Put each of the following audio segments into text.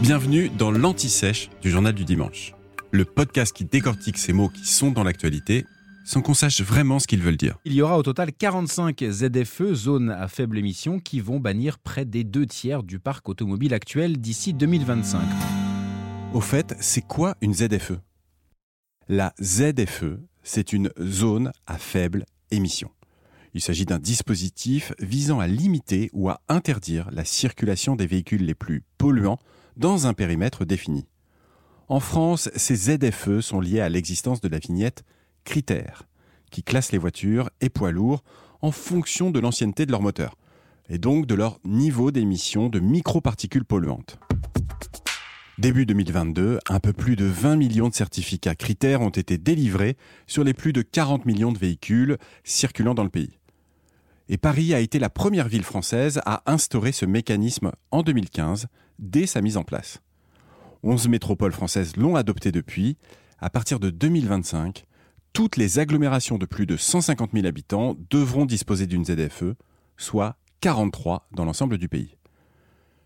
Bienvenue dans l'Anti-Sèche du Journal du Dimanche, le podcast qui décortique ces mots qui sont dans l'actualité sans qu'on sache vraiment ce qu'ils veulent dire. Il y aura au total 45 ZFE, zones à faible émission, qui vont bannir près des deux tiers du parc automobile actuel d'ici 2025. Au fait, c'est quoi une ZFE La ZFE, c'est une zone à faible émission. Il s'agit d'un dispositif visant à limiter ou à interdire la circulation des véhicules les plus polluants dans un périmètre défini. En France, ces ZFE sont liés à l'existence de la vignette critères, qui classe les voitures et poids lourds en fonction de l'ancienneté de leur moteur, et donc de leur niveau d'émission de microparticules polluantes. Début 2022, un peu plus de 20 millions de certificats critères ont été délivrés sur les plus de 40 millions de véhicules circulant dans le pays. Et Paris a été la première ville française à instaurer ce mécanisme en 2015, dès sa mise en place. 11 métropoles françaises l'ont adopté depuis. À partir de 2025, toutes les agglomérations de plus de 150 000 habitants devront disposer d'une ZFE, soit 43 dans l'ensemble du pays.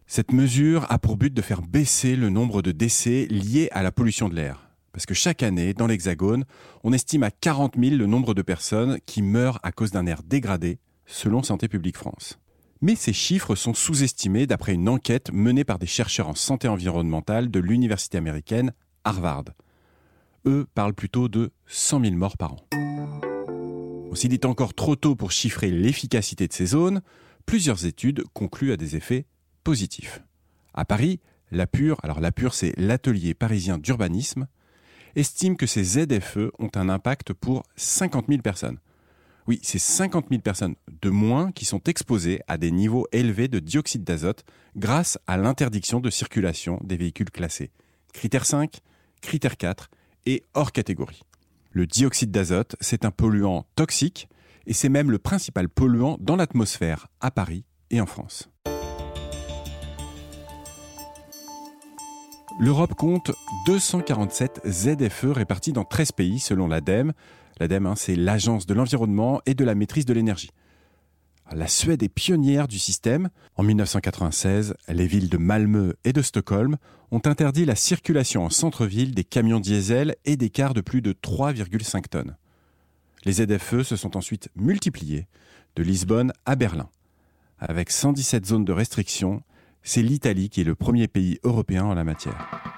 Cette mesure a pour but de faire baisser le nombre de décès liés à la pollution de l'air. Parce que chaque année, dans l'Hexagone, on estime à 40 000 le nombre de personnes qui meurent à cause d'un air dégradé, selon Santé publique France. Mais ces chiffres sont sous-estimés d'après une enquête menée par des chercheurs en santé environnementale de l'université américaine Harvard. Eux parlent plutôt de 100 000 morts par an. S'il est encore trop tôt pour chiffrer l'efficacité de ces zones, plusieurs études concluent à des effets positifs. À Paris, la Pure, alors la Pure c'est l'atelier parisien d'urbanisme, estime que ces ZFE ont un impact pour 50 000 personnes, oui, c'est 50 000 personnes de moins qui sont exposées à des niveaux élevés de dioxyde d'azote grâce à l'interdiction de circulation des véhicules classés. Critère 5, critère 4 et hors catégorie. Le dioxyde d'azote, c'est un polluant toxique et c'est même le principal polluant dans l'atmosphère à Paris et en France. L'Europe compte 247 ZFE répartis dans 13 pays selon l'ADEME. L'ADEME, hein, c'est l'Agence de l'environnement et de la maîtrise de l'énergie. La Suède est pionnière du système. En 1996, les villes de Malmö et de Stockholm ont interdit la circulation en centre-ville des camions diesel et des cars de plus de 3,5 tonnes. Les ZFE se sont ensuite multipliés de Lisbonne à Berlin. Avec 117 zones de restriction, c'est l'Italie qui est le premier pays européen en la matière.